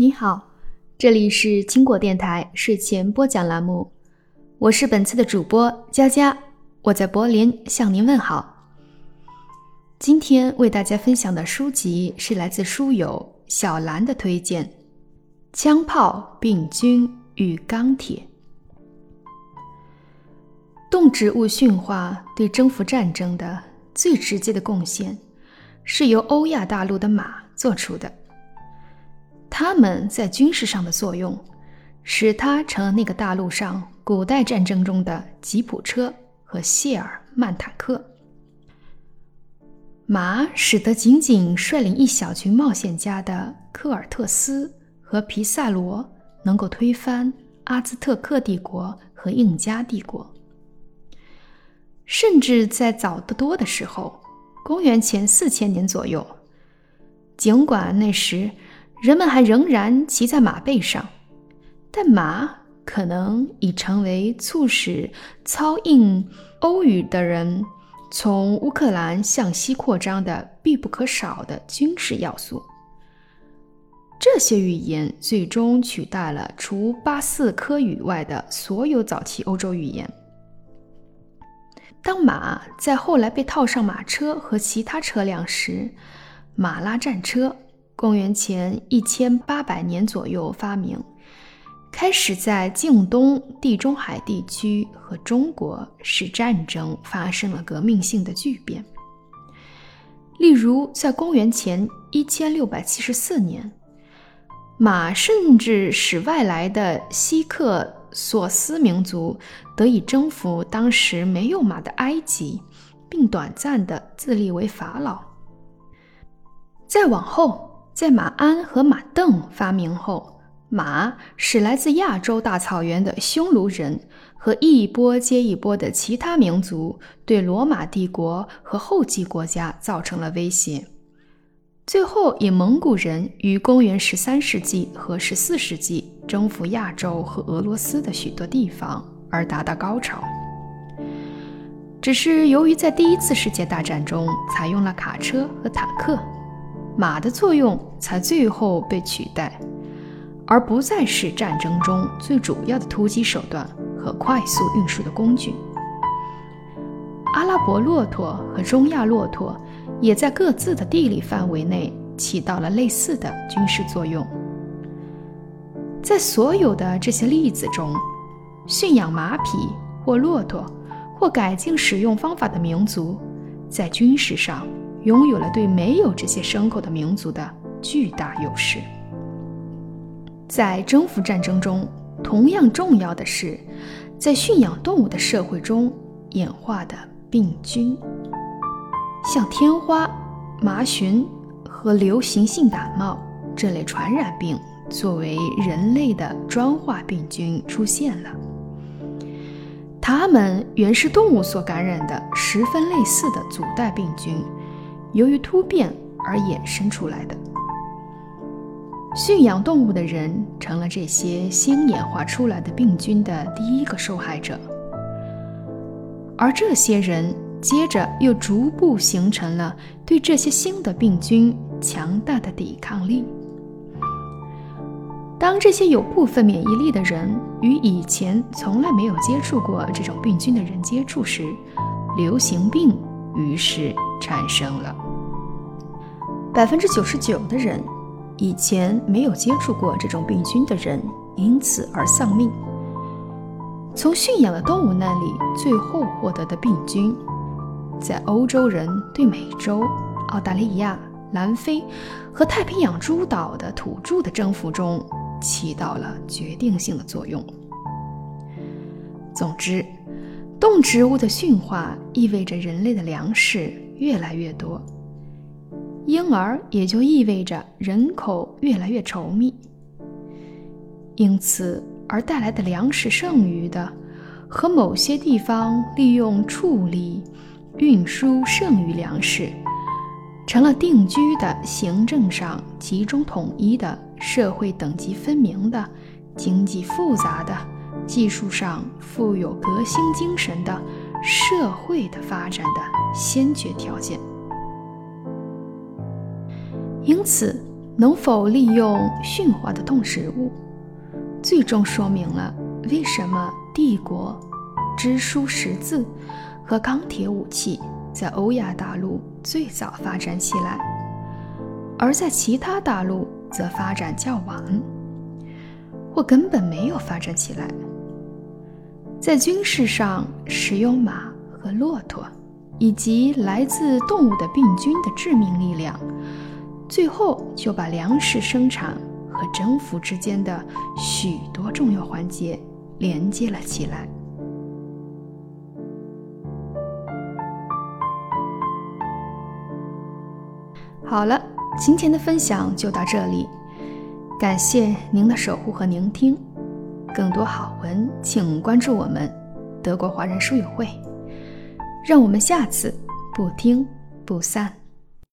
你好，这里是青果电台睡前播讲栏目，我是本次的主播佳佳，我在柏林向您问好。今天为大家分享的书籍是来自书友小兰的推荐，《枪炮、病菌与钢铁》。动植物驯化对征服战争的最直接的贡献，是由欧亚大陆的马做出的。他们在军事上的作用，使它成了那个大陆上古代战争中的吉普车和谢尔曼坦克。马使得仅仅率领一小群冒险家的科尔特斯和皮萨罗能够推翻阿兹特克帝国和印加帝国。甚至在早得多的时候，公元前四千年左右，尽管那时。人们还仍然骑在马背上，但马可能已成为促使操印欧语的人从乌克兰向西扩张的必不可少的军事要素。这些语言最终取代了除巴斯科语外的所有早期欧洲语言。当马在后来被套上马车和其他车辆时，马拉战车。公元前一千八百年左右发明，开始在近东、地中海地区和中国使战争发生了革命性的巨变。例如，在公元前一千六百七十四年，马甚至使外来的希克索斯民族得以征服当时没有马的埃及，并短暂的自立为法老。再往后。在马鞍和马镫发明后，马使来自亚洲大草原的匈奴人和一波接一波的其他民族对罗马帝国和后继国家造成了威胁。最后，以蒙古人于公元十三世纪和十四世纪征服亚洲和俄罗斯的许多地方而达到高潮。只是由于在第一次世界大战中采用了卡车和坦克。马的作用才最后被取代，而不再是战争中最主要的突击手段和快速运输的工具。阿拉伯骆驼和中亚骆驼也在各自的地理范围内起到了类似的军事作用。在所有的这些例子中，驯养马匹或骆驼或改进使用方法的民族，在军事上。拥有了对没有这些牲口的民族的巨大优势。在征服战争中，同样重要的是，在驯养动物的社会中演化的病菌，像天花、麻疹和流行性感冒这类传染病，作为人类的专化病菌出现了。它们原是动物所感染的十分类似的祖代病菌。由于突变而衍生出来的，驯养动物的人成了这些新演化出来的病菌的第一个受害者，而这些人接着又逐步形成了对这些新的病菌强大的抵抗力。当这些有部分免疫力的人与以前从来没有接触过这种病菌的人接触时，流行病于是。产生了百分之九十九的人以前没有接触过这种病菌的人，因此而丧命。从驯养的动物那里最后获得的病菌，在欧洲人对美洲、澳大利亚、南非和太平洋诸岛的土著的征服中起到了决定性的作用。总之，动植物的驯化意味着人类的粮食。越来越多，因而也就意味着人口越来越稠密，因此而带来的粮食剩余的和某些地方利用处理、运输剩余粮食，成了定居的、行政上集中统一的、社会等级分明的、经济复杂的、技术上富有革新精神的。社会的发展的先决条件。因此，能否利用驯化的动植物，最终说明了为什么帝国、支书识字和钢铁武器在欧亚大陆最早发展起来，而在其他大陆则发展较晚，或根本没有发展起来。在军事上使用马和骆驼，以及来自动物的病菌的致命力量，最后就把粮食生产和征服之间的许多重要环节连接了起来。好了，今天的分享就到这里，感谢您的守护和聆听。更多好文，请关注我们德国华人书友会。让我们下次不听不散。